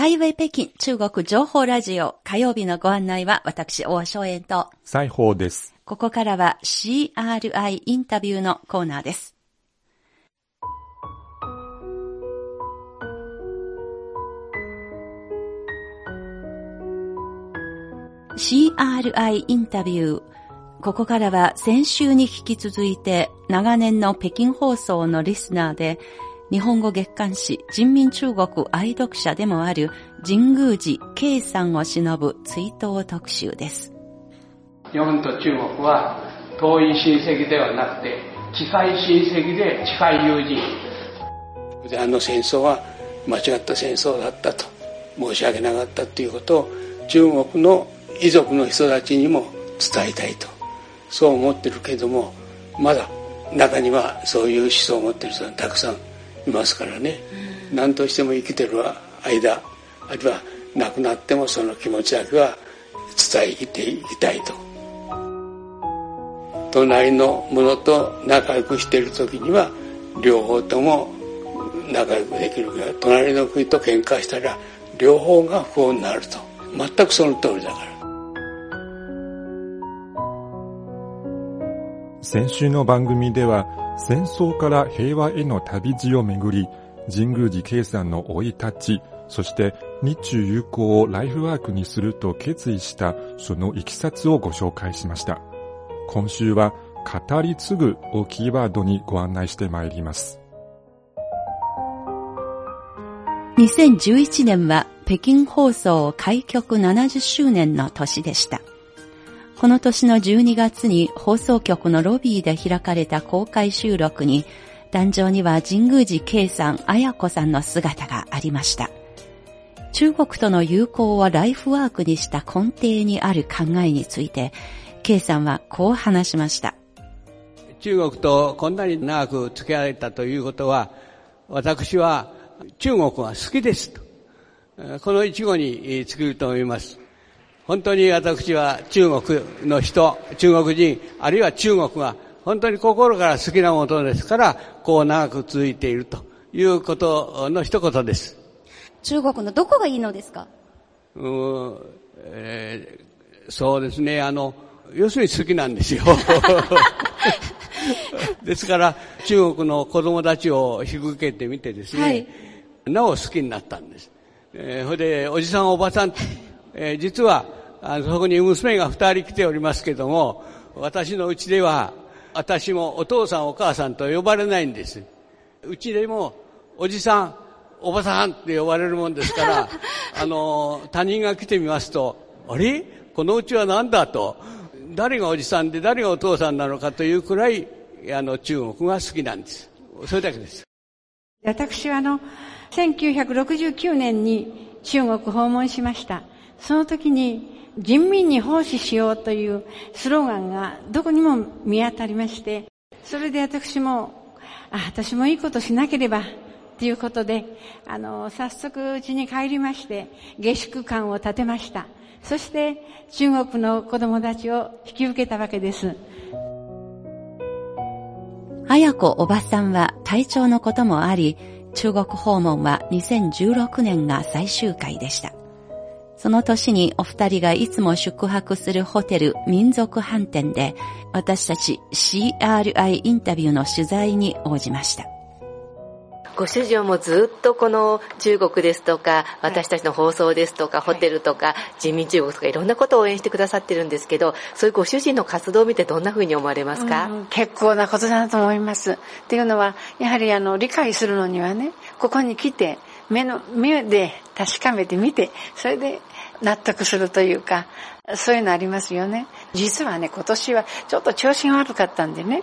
ハイウェイ北京中国情報ラジオ火曜日のご案内は私、大正円と、西宝です。ここからは CRI インタビューのコーナーです。CRI インタビュー。ここからは先週に引き続いて長年の北京放送のリスナーで日本語月刊誌人民中国愛読者でもある神宮寺圭さんを忍ぶ追悼特集です。日本と中国は遠い親戚ではなくて近い親戚で近い友人あの戦争は間違った戦争だったと申し訳なかったということを中国の遺族の人たちにも伝えたいとそう思ってるけどもまだ中にはそういう思想を持ってる人がたくさんますからね。何としても生きてる間あるいは亡くなってもその気持ちだけは伝えていきたいと。隣の者と仲良くしている時には両方とも仲良くできるけど隣の国と喧嘩したら両方が不幸になると。全くその通りだから。先週の番組では戦争から平和への旅路をめぐり、神宮寺圭さんの生い立ち、そして日中友好をライフワークにすると決意したそのいきさつをご紹介しました。今週は語り継ぐをキーワードにご案内してまいります。2011年は北京放送開局70周年の年でした。この年の12月に放送局のロビーで開かれた公開収録に、壇上には神宮寺圭さん、綾子さんの姿がありました。中国との友好をライフワークにした根底にある考えについて、圭さんはこう話しました。中国とこんなに長く付き合えたということは、私は中国が好きですと。この一語に尽きると思います。本当に私は中国の人、中国人、あるいは中国が本当に心から好きなものですから、こう長く続いているということの一言です。中国のどこがいいのですか？うーんえーそうですね、あの、要するに好きなんですよ。ですから、中国の子供たちを引き受けてみてですね、はいなお好きになったんです。えーそれで、おじさんおばさん、えー実は、あのそこに娘が二人来ておりますけども、私のうちでは、私もお父さんお母さんと呼ばれないんです。うちでも、おじさん、おばさんって呼ばれるもんですから、あの、他人が来てみますと、あれ？このうちは何だと、誰がおじさんで誰がお父さんなのかというくらい、あの、中国が好きなんです。それだけです。私はあの、1969年に中国訪問しました。その時に、人民に奉仕しようというスローガンがどこにも見当たりまして、それで私も、あ、私もいいことしなければ、ということで、あの、早速家に帰りまして、下宿館を建てました。そして、中国の子供たちを引き受けたわけです。綾子おばさんは体調のこともあり、中国訪問は2016年が最終回でした。その年にお二人がいつも宿泊するホテル民族飯店で私たち CRI インタビューの取材に応じました。ご主人はもうずっとこの中国ですとか、私たちの放送ですとか、ホテルとか、人民中国とかいろんなことを応援してくださってるんですけど、そういうご主人の活動を見てどんな風に思われますか、うん結構なことだと思います。っていうのは、やはりあの、理解するのにはね、ここに来て、目の、目で確かめてみて、それで納得するというか、そういうのありますよね。実はね、今年はちょっと調子が悪かったんでね、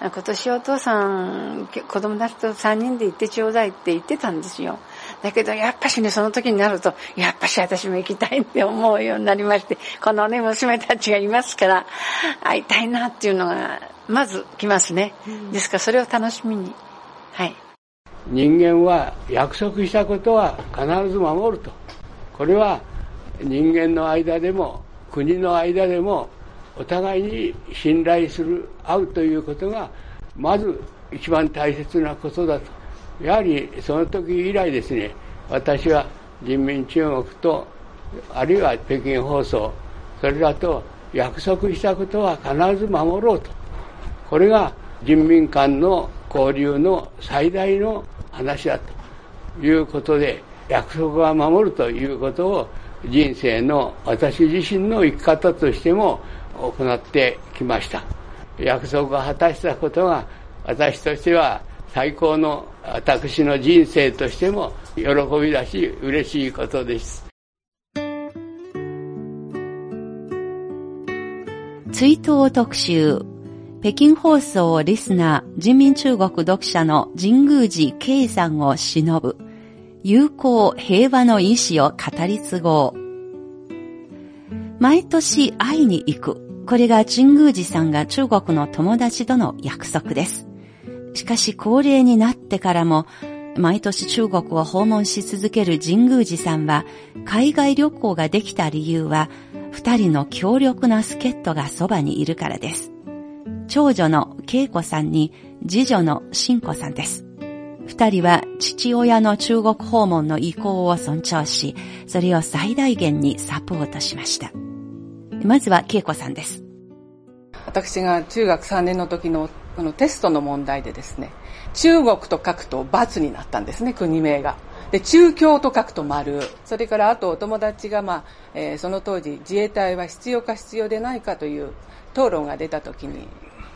今年お父さん、子供たちと3人で行ってちょうだいって言ってたんですよ。だけど、やっぱしね、その時になると、やっぱし私も行きたいって思うようになりまして、このね、娘たちがいますから、会いたいなっていうのが、まず来ますね。ですから、それを楽しみに。はい。人間は約束したことは必ず守ると。これは人間の間でも国の間でもお互いに信頼する、合うということがまず一番大切なことだと。やはりその時以来ですね、私は人民中国とあるいは北京放送それらと約束したことは必ず守ろうとこれが人民間の交流の最大の話だということで約束は守るということを人生の私自身の生き方としても行ってきました。約束を果たしたことが私としては最高の私の人生としても喜びだし嬉しいことです。追悼特集北京放送リスナー人民中国読者の神宮寺圭さんを忍ぶ。友好平和の意志を語り継ごう毎年会いに行くこれが神宮寺さんが中国の友達との約束です。しかし高齢になってからも毎年中国を訪問し続ける神宮寺さんは海外旅行ができた理由は二人の強力な助っ人がそばにいるからです。長女の恵子さんに次女の新子さんです。二人は父親の中国訪問の意向を尊重し、それを最大限にサポートしました。まずは恵子さんです。私が中学3年の時のこのテストの問題でですね、中国と書くと×になったんですね、国名が。で、中京と書くと丸。それからあとお友達が、まあ、えー、その当時自衛隊は必要か必要でないかという討論が出た時に、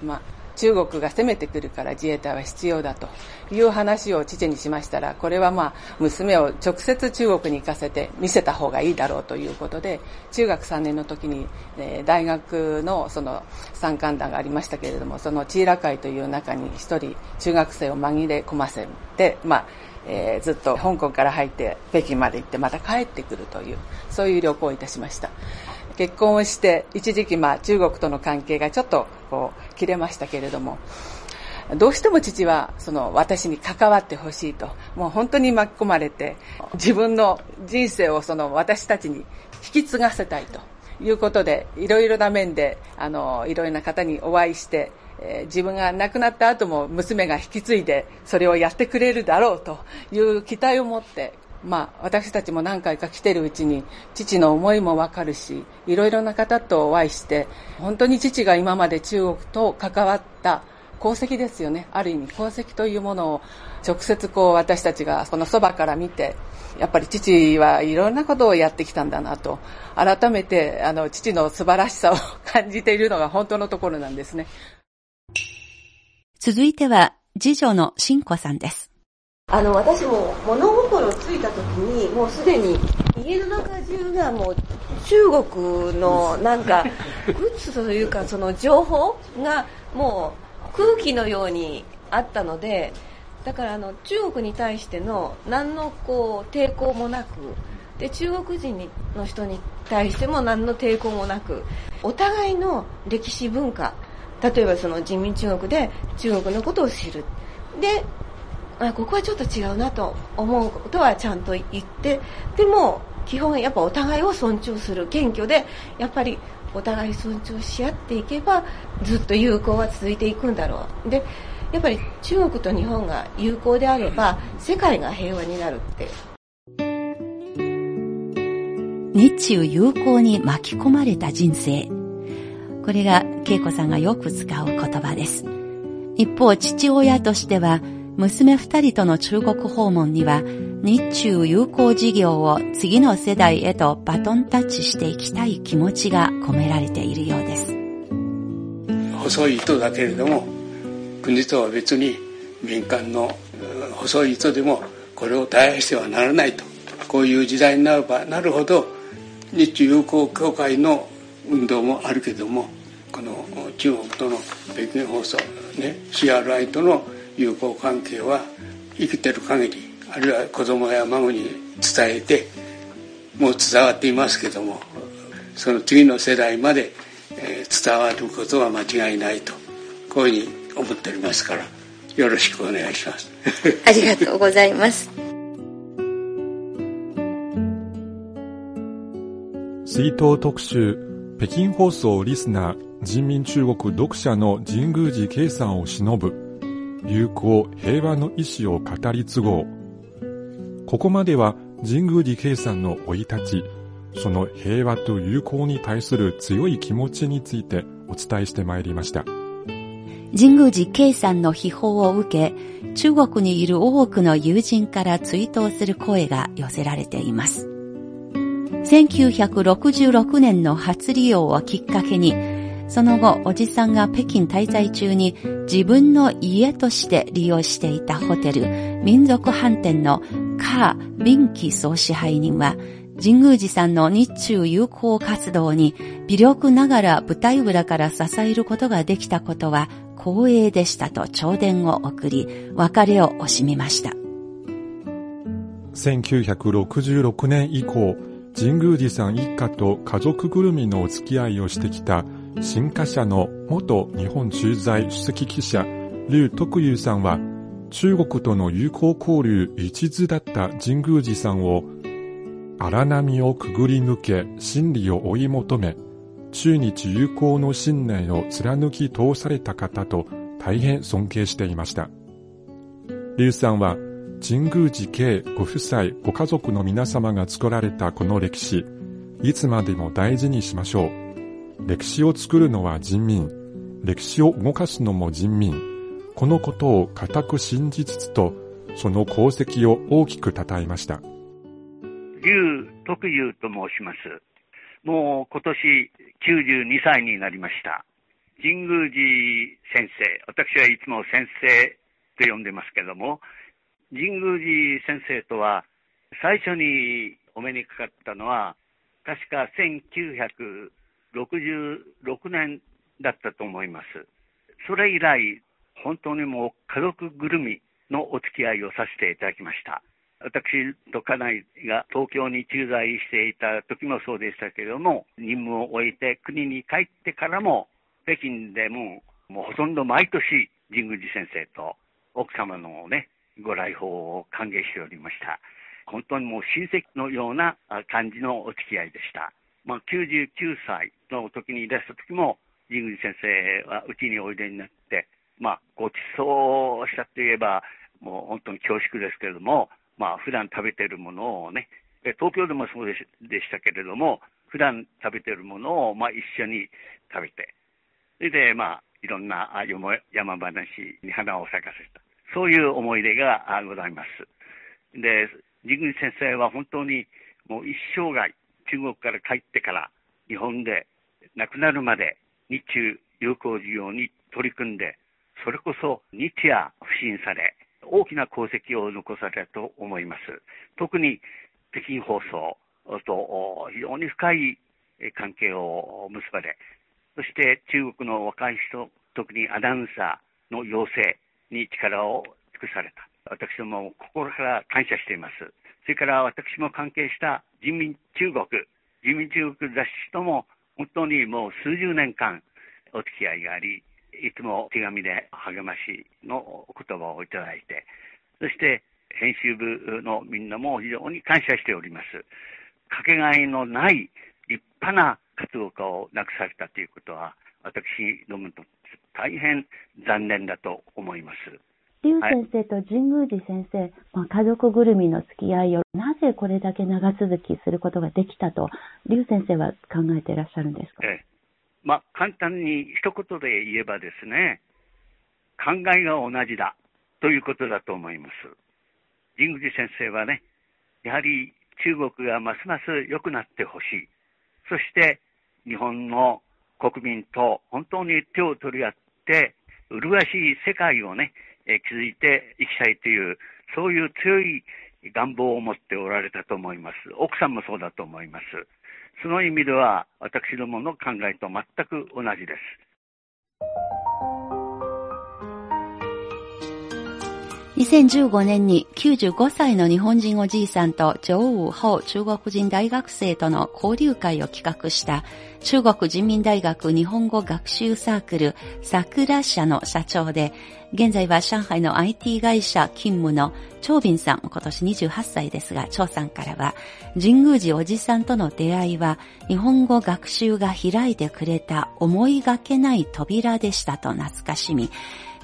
まあ、中国が攻めてくるから自衛隊は必要だという話を父にしましたら、これはまあ、娘を直接中国に行かせて見せた方がいいだろうということで、中学3年の時に、えー、大学のその参観団がありましたけれども、そのチーラ会という中に一人中学生を紛れ込ませて、まあ、えー、ずっと香港から入って北京まで行ってまた帰ってくるという、そういう旅行をいたしました。結婚をして一時期まあ中国との関係がちょっとこう切れましたけれどもどうしても父はその私に関わってほしいともう本当に巻き込まれて自分の人生をその私たちに引き継がせたいということでいろいろな面であのいろいろな方にお会いしてえ、自分が亡くなった後も娘が引き継いでそれをやってくれるだろうという期待を持ってまあ、私たちも何回か来てるうちに父の思いもわかるしいろいろな方とお会いして本当に父が今まで中国と関わった功績ですよね。ある意味功績というものを直接こう私たちがこのそばから見てやっぱり父はいろんなことをやってきたんだなと改めてあの父の素晴らしさを感じているのが本当のところなんですね。続いては次女の新子さんです。あの私も物いた時にもうすでに家の中中がもう中国のなんかグッズというかその情報がもう空気のようにあったのでだからあの中国に対しての何のこう抵抗もなくで中国人の人に対しても何の抵抗もなくお互いの歴史文化例えばその人民中国で中国のことを知る。であここはちょっと違うなと思うことはちゃんと言ってでも基本やっぱお互いを尊重する謙虚でやっぱりお互い尊重し合っていけばずっと友好は続いていくんだろう。でやっぱり中国と日本が友好であれば世界が平和になるって。日中友好に巻き込まれた人生。これが恵子さんがよく使う言葉です。一方父親としては娘二人との中国訪問には、日中友好事業を次の世代へとバトンタッチしていきたい気持ちが込められているようです。細い糸だけれども、国とは別に民間の細い糸でもこれを絶やしてはならないと。こういう時代になればなるほど、日中友好協会の運動もあるけども、この中国との北京放送、ね、CRI との友好関係は生きてる限りあるいは子供や孫に伝えてもう伝わっていますけどもその次の世代まで伝わることは間違いないとこういうふうに思っておりますからよろしくお願いします。ありがとうございます。追悼特集北京放送リスナー人民中国読者の神宮寺圭さんを偲ぶ友好平和の意志を語り継ごう。ここまでは神宮寺圭さんの生い立ち、その平和と友好に対する強い気持ちについてお伝えしてまいりました。神宮寺圭さんの秘宝を受け、中国にいる多くの友人から追悼する声が寄せられています。1966年の初利用をきっかけに、その後、おじさんが北京滞在中に自分の家として利用していたホテル、民族飯店のカー・ビンキ総支配人は、神宮寺さんの日中友好活動に微力ながら舞台裏から支えることができたことは光栄でしたと頂電を送り、別れを惜しみました。1966年以降、神宮寺さん一家と家族ぐるみのお付き合いをしてきた新華社の元日本駐在首席記者、劉徳友さんは、中国との友好交流一途だった神宮寺さんを荒波をくぐり抜け真理を追い求め、中日友好の信念を貫き通された方と大変尊敬していました。劉さんは神宮寺系ご夫妻ご家族の皆様が作られたこの歴史、いつまでも大事にしましょう。歴史を作るのは人民、歴史を動かすのも人民。このことを固く信じつつと、その功績を大きく称えました。劉徳友と申します。もう今年92歳になりました。神宮寺先生、私はいつも先生と呼んでますけども、神宮寺先生とは最初にお目にかかったのは、確か66年だったと思います。それ以来、本当にもう家族ぐるみのお付き合いをさせていただきました。私と家内が東京に駐在していた時もそうでしたけれども、任務を終えて国に帰ってからも、北京でももうほとんど毎年、神宮寺先生と奥様のね、ご来訪を歓迎しておりました。本当にもう親戚のような感じのお付き合いでした。まあ、99歳の時にいらした時も、神宮寺先生はうちにおいでになって、まあ、ごちそうしたといえば、もう本当に恐縮ですけれども、まあ、普段食べてるものをね、東京でもそうでしたけれども、普段食べてるものを、まあ、一緒に食べて、それで、まあ、いろんな山話に花を咲かせた。そういう思い出がございます。で、神宮寺先生は本当にもう一生涯、中国から帰ってから日本で亡くなるまで日中友好事業に取り組んで、それこそ日夜不信され、大きな功績を残されたと思います。特に北京放送と非常に深い関係を結ばれ、そして中国の若い人、特にアナウンサーの養成に力を尽くされた。私ども心から感謝しています。それから私も関係した人民中国、人民中国雑誌とも本当にもう数十年間お付き合いがあり、いつも手紙で励ましの言葉をいただいて、そして編集部のみんなも非常に感謝しております。かけがえのない立派な活動家を亡くされたということは、私どもと大変残念だと思います。劉先生と神宮寺先生、まあ、家族ぐるみの付き合いをなぜこれだけ長続きすることができたと、劉先生は考えていらっしゃるんですか、ええ、まあ、簡単に一言で言えばですね、考えが同じだということだと思います。神宮寺先生はね、やはり中国がますます良くなってほしい。そして日本の国民と本当に手を取り合って、麗しい世界をね、え築いていきたいという、そういう強い願望を持っておられたと思います。奥さんもそうだと思います。その意味では、私どもの考えと全く同じです。2015年に95歳の日本人おじいさんと上武法中国人大学生との交流会を企画した中国人民大学日本語学習サークル桜社の社長で、現在は上海の IT 会社勤務の長斌さん、今年28歳ですが、長さんからは、神宮寺おじさんとの出会いは、日本語学習が開いてくれた思いがけない扉でしたと懐かしみ、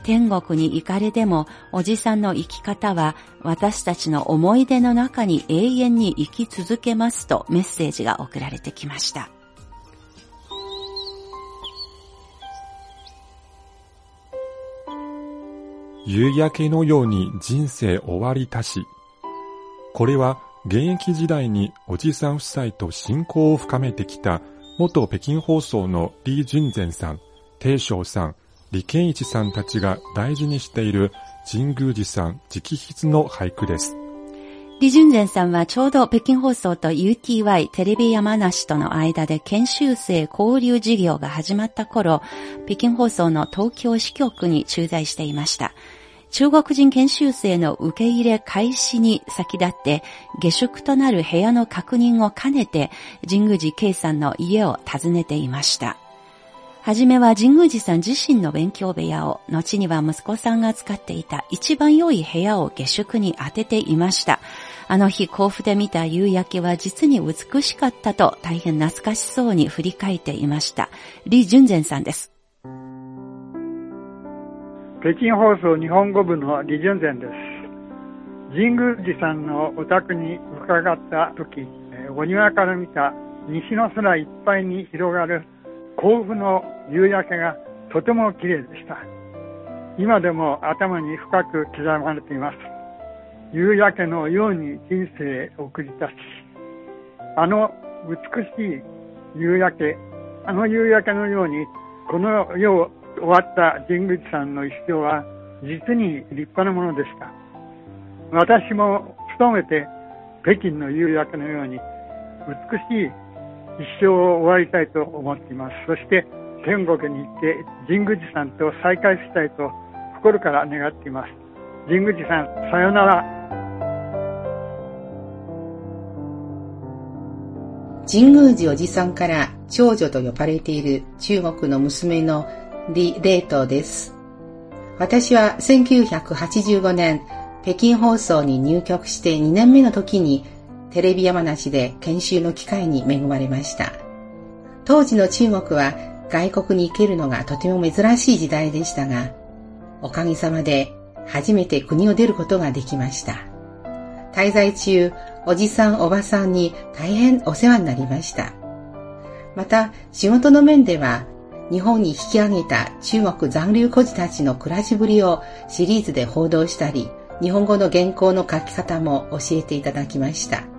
天国に行かれても、おじさんの生き方は私たちの思い出の中に永遠に生き続けますとメッセージが送られてきました。夕焼けのように人生終わりたし。これは現役時代におじさん夫妻と親交を深めてきた元北京放送の李淳善さん、鄭翔さん、李健一さんたちが大事にしている神宮寺さん直筆の俳句です。李淳善さんはちょうど北京放送と UTY テレビ山梨との間で研修生交流事業が始まった頃、北京放送の東京支局に駐在していました。中国人研修生の受け入れ開始に先立って下宿となる部屋の確認を兼ねて神宮寺圭さんの家を訪ねていました。はじめは神宮寺さん自身の勉強部屋を、後には息子さんが使っていた一番良い部屋を下宿に当てていました。あの日甲府で見た夕焼けは実に美しかったと大変懐かしそうに振り返っていました。李淳善さんです。北京放送日本語部の李淳善です。神宮寺さんのお宅に伺った時、お庭から見た西の空いっぱいに広がる甲府の夕焼けがとても綺麗でした。今でも頭に深く刻まれています。夕焼けのように人生を送り出し、あの美しい夕焼け、あの夕焼けのように、この世を終わった神宮寺さんの一生は実に立派なものでした。私も努めて北京の夕焼けのように美しい一生を終わりたいと思っています。そして天国に行って神宮寺さんと再会したいと心から願っています。神宮寺さん、さよなら。神宮寺おじさんから長女と呼ばれている中国の娘の李レートです。私は1985年北京放送に入局して2年目の時にテレビ山梨で研修の機会に恵まれました。当時の中国は外国に行けるのがとても珍しい時代でしたが、おかげさまで初めて国を出ることができました。滞在中、おじさんおばさんに大変お世話になりました。また、仕事の面では、日本に引き上げた中国残留孤児たちの暮らしぶりをシリーズで報道したり、日本語の原稿の書き方も教えていただきました。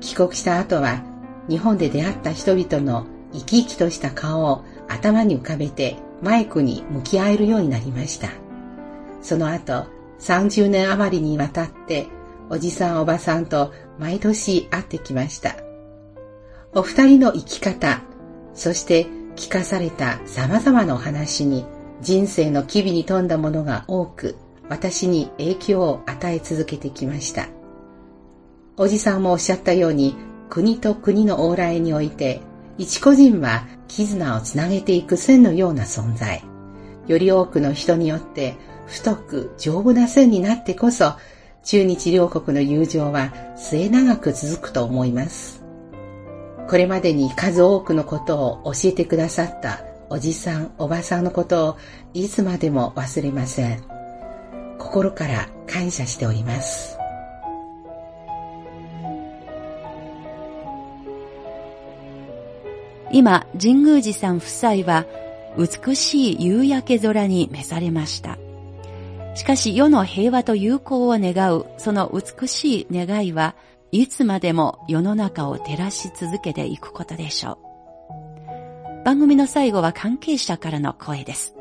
帰国した後は日本で出会った人々の生き生きとした顔を頭に浮かべてマイクに向き合えるようになりました。その後30年余りにわたっておじさんおばさんと毎年会ってきました。お二人の生き方、そして聞かされた様々なお話に人生の機微に富んだものが多く私に影響を与え続けてきました。おじさんもおっしゃったように、国と国の往来において、一個人は絆をつなげていく線のような存在。より多くの人によって太く丈夫な線になってこそ、中日両国の友情は末永く続くと思います。これまでに数多くのことを教えてくださったおじさん、おばさんのことをいつまでも忘れません。心から感謝しております。今、神宮寺さん夫妻は美しい夕焼け空に召されました。しかし世の平和と友好を願うその美しい願いはいつまでも世の中を照らし続けていくことでしょう。番組の最後は関係者からの声です。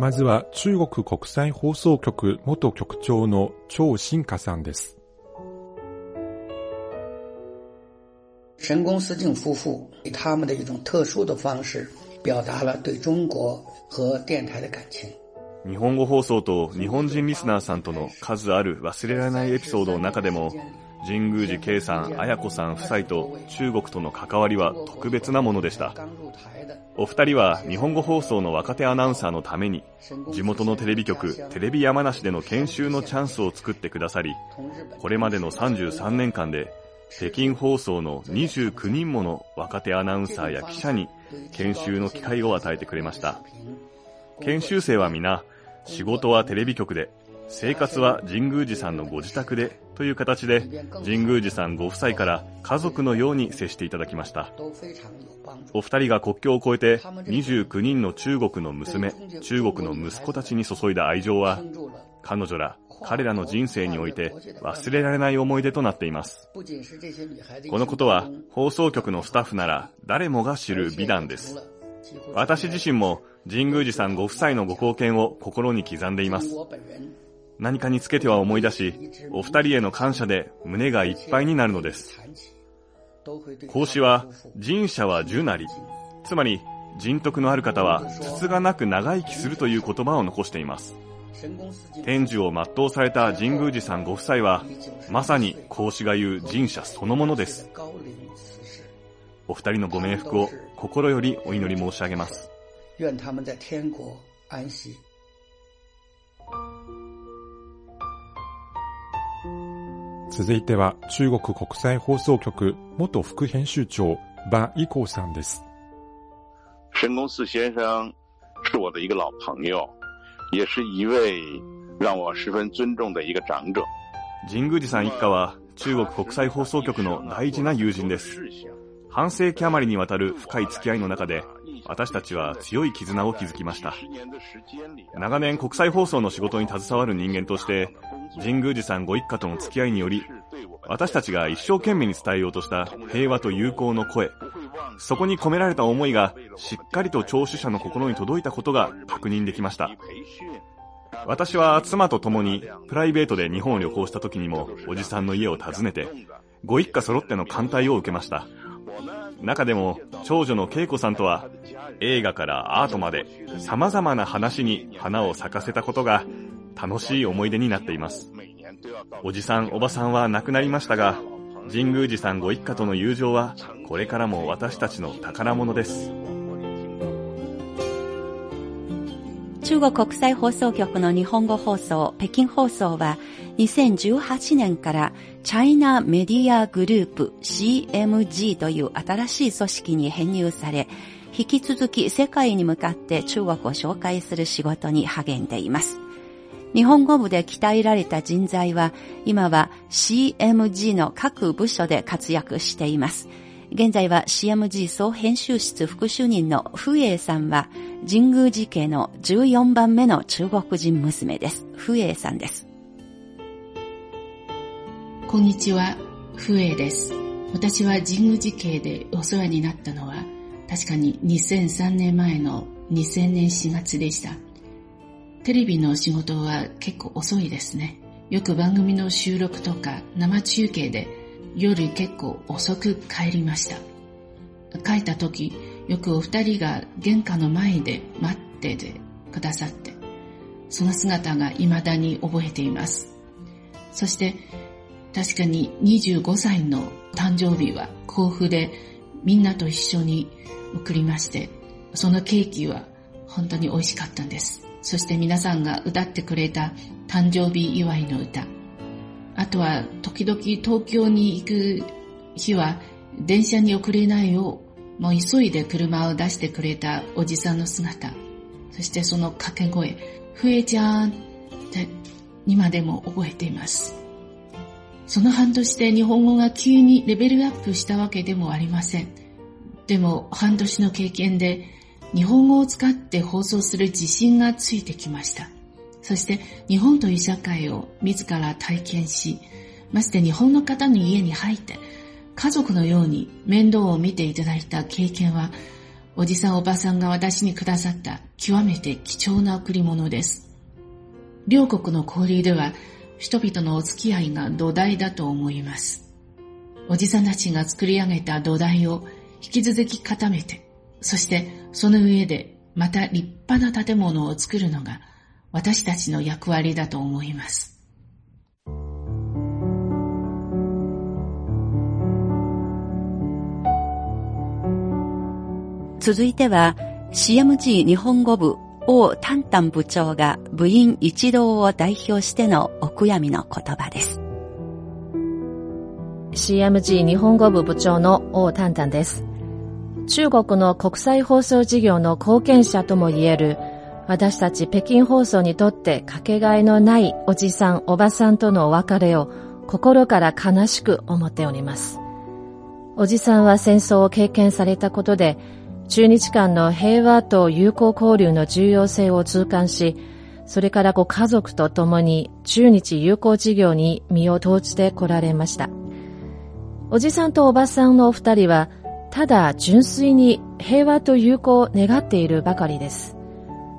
まずは中国国際放送局元局長の張新華さんです。神宫思敬夫妇以他们的一种特殊的方式，表达了对中国和电台的感情。日本語放送と日本人リスナーさんとの数ある忘れられないエピソードの中でも、神宮寺圭さん、綾子さん夫妻と中国との関わりは特別なものでした。お二人は日本語放送の若手アナウンサーのために、地元のテレビ局、テレビ山梨での研修のチャンスを作ってくださり、これまでの33年間で北京放送の29人もの若手アナウンサーや記者に研修の機会を与えてくれました。研修生は皆、仕事はテレビ局で、生活は神宮寺さんのご自宅でという形で、神宮寺さんご夫妻から家族のように接していただきました。お二人が国境を越えて29人の中国の娘、中国の息子たちに注いだ愛情は、彼女ら、彼らの人生において忘れられない思い出となっています。このことは放送局のスタッフなら誰もが知る美談です。私自身も神宮寺さんご夫妻のご貢献を心に刻んでいます。何かにつけては思い出し、お二人への感謝で胸がいっぱいになるのです。孔子は、人者は樹なり。つまり、人徳のある方は、つつがなく長生きするという言葉を残しています。天寿を全うされた神宮寺さんご夫妻は、まさに孔子が言う人者そのものです。お二人のご冥福を心よりお祈り申し上げます。愿他们在天国安息。続いては中国国際放送局元副編集長馬一光さんです。神宫寺先生是我的一个老朋友，也是一位让我十分尊重的一个长者。神宮寺さん一家は中国国際放送局の大事な友人です。半世紀余りにわたる深い付き合いの中で、私たちは強い絆を築きました。長年国際放送の仕事に携わる人間として、神宮寺さんご一家との付き合いにより、私たちが一生懸命に伝えようとした平和と友好の声、そこに込められた思いがしっかりと聴取者の心に届いたことが確認できました。私は妻と共にプライベートで日本を旅行した時にもおじさんの家を訪ねて、ご一家揃っての歓待を受けました。中でも長女の恵子さんとは映画からアートまで様々な話に花を咲かせたことが楽しい思い出になっています。おじさんおばさんは亡くなりましたが、神宮寺さんご一家との友情はこれからも私たちの宝物です。中国国際放送局の日本語放送、北京放送は2018年からチャイナメディアグループ CMG という新しい組織に編入され、引き続き世界に向かって中国を紹介する仕事に励んでいます。日本語部で鍛えられた人材は今は CMG の各部署で活躍しています。現在は CMG 総編集室副主任のフエイさんは神宮寺家の14番目の中国人娘です。フエイさんです。こんにちは、フエイです。私は神宮寺家でお世話になったのは確かに2003年前の2000年4月でした。テレビの仕事は結構遅いですね。よく番組の収録とか生中継で夜結構遅く帰りました。帰った時、よくお二人が玄関の前で待っててくださって、その姿が未だに覚えています。そして、確かに25歳の誕生日は甲府でみんなと一緒に送りまして、そのケーキは本当に美味しかったんです。そして皆さんが歌ってくれた誕生日祝いの歌。あとは時々東京に行く日は電車に遅れないよう、もう急いで車を出してくれたおじさんの姿。そしてその掛け声、ふえちゃんって今でも覚えています。その半年で日本語が急にレベルアップしたわけでもありません。でも半年の経験で日本語を使って放送する自信がついてきました。そして日本という社会を自ら体験し、まして日本の方の家に入って家族のように面倒を見ていただいた経験は、おじさんおばさんが私にくださった極めて貴重な贈り物です。両国の交流では人々のお付き合いが土台だと思います。おじさんたちが作り上げた土台を引き続き固めて、そしてその上でまた立派な建物を作るのが私たちの役割だと思います。続いては CMG 日本語部王丹丹部長が部員一同を代表してのお悔やみの言葉です。CMG 日本語部部長の王丹丹です。中国の国際放送事業の貢献者ともいえる私たち北京放送にとってかけがえのないおじさんおばさんとのお別れを心から悲しく思っております。おじさんは戦争を経験されたことで中日間の平和と友好交流の重要性を痛感し、それからご家族と共に中日友好事業に身を投じてこられました。おじさんとおばさんのお二人は、ただ純粋に平和と友好を願っているばかりです。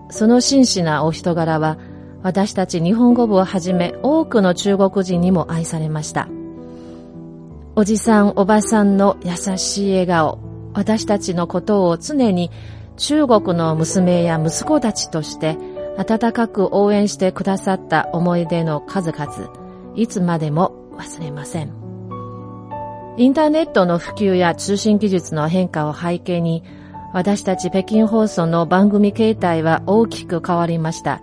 その真摯なお人柄は、私たち日本語部をはじめ多くの中国人にも愛されました。おじさんおばさんの優しい笑顔、私たちのことを常に中国の娘や息子たちとして温かく応援してくださった思い出の数々、いつまでも忘れません。インターネットの普及や通信技術の変化を背景に、私たち北京放送の番組形態は大きく変わりました。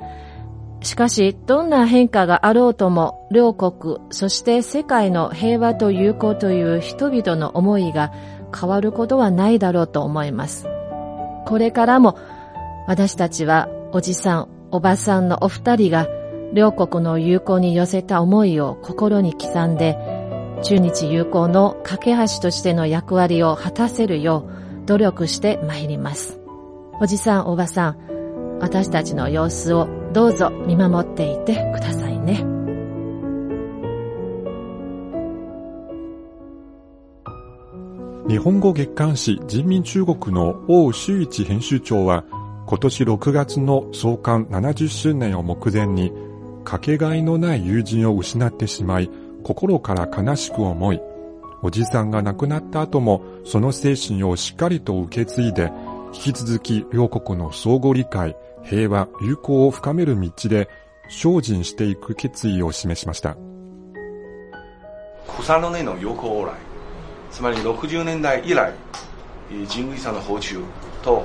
しかし、どんな変化があろうとも、両国、そして世界の平和と友好という人々の思いが変わることはないだろうと思います。これからも私たちはおじさん、おばさんのお二人が両国の友好に寄せた思いを心に刻んで中日友好の架け橋としての役割を果たせるよう努力してまいります。おじさん、おばさん、私たちの様子をどうぞ見守っていてくださいね。日本語月刊誌人民中国の王周一編集長は今年6月の創刊70周年を目前にかけがえのない友人を失ってしまい心から悲しく思いおじさんが亡くなった後もその精神をしっかりと受け継いで引き続き両国の相互理解、平和、友好を深める道で精進していく決意を示しました。草の根の友好往来つまり60年代以来神宮寺さんの訪中と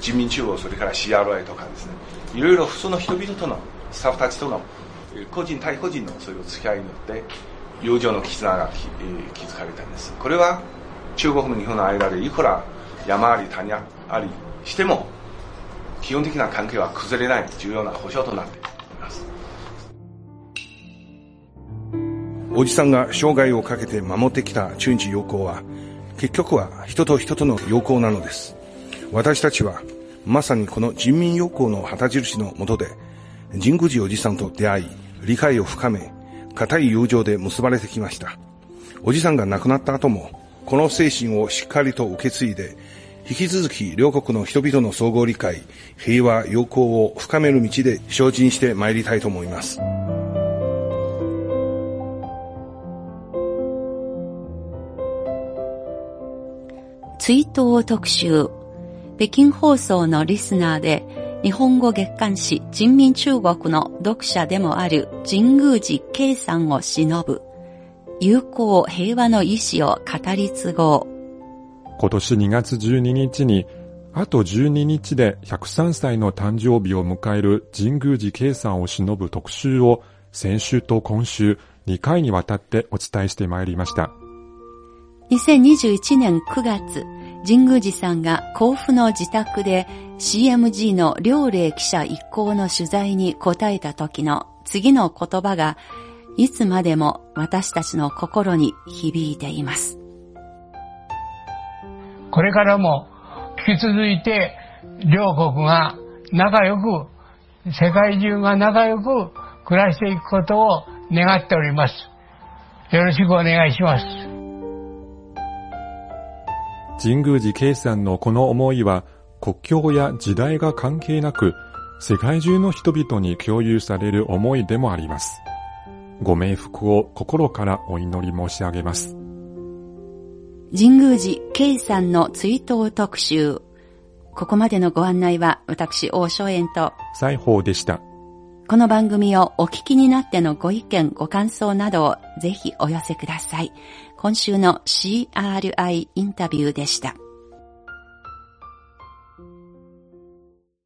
人民中央それから CRI とかですねいろいろその人々とのスタッフたちとの個人対個人のそういう付き合いによって友情の絆が築かれたんですこれは中国の日本の間でいくら山あり谷ありしても基本的な関係は崩れない重要な保障となっていますおじさんが生涯をかけて守ってきた中日友好は、結局は人と人との友好なのです。私たちは、まさにこの人民友好の旗印のもとで、神宮寺おじさんと出会い、理解を深め、固い友情で結ばれてきました。おじさんが亡くなった後も、この精神をしっかりと受け継いで、引き続き両国の人々の総合理解、平和、友好を深める道で精進して参りたいと思います。追悼特集。北京放送のリスナーで、日本語月刊誌人民中国の読者でもある神宮寺圭さんを忍ぶ、友好平和の意志を語り継ごう。今年2月12日に、あと12日で103歳の誕生日を迎える神宮寺圭さんを忍ぶ特集を先週と今週2回にわたってお伝えしてまいりました。2021年9月、神宮寺さんが甲府の自宅で CMG の両霊記者一行の取材に答えた時の次の言葉がいつまでも私たちの心に響いています。これからも引き続いて両国が仲良く、世界中が仲良く暮らしていくことを願っております。よろしくお願いします。神宮寺圭さんのこの思いは国境や時代が関係なく世界中の人々に共有される思いでもあります。ご冥福を心からお祈り申し上げます。神宮寺圭さんの追悼特集。ここまでのご案内は私、大正円と西宝でした。この番組をお聞きになってのご意見、ご感想などをぜひお寄せください。今週の CRI インタビューでした。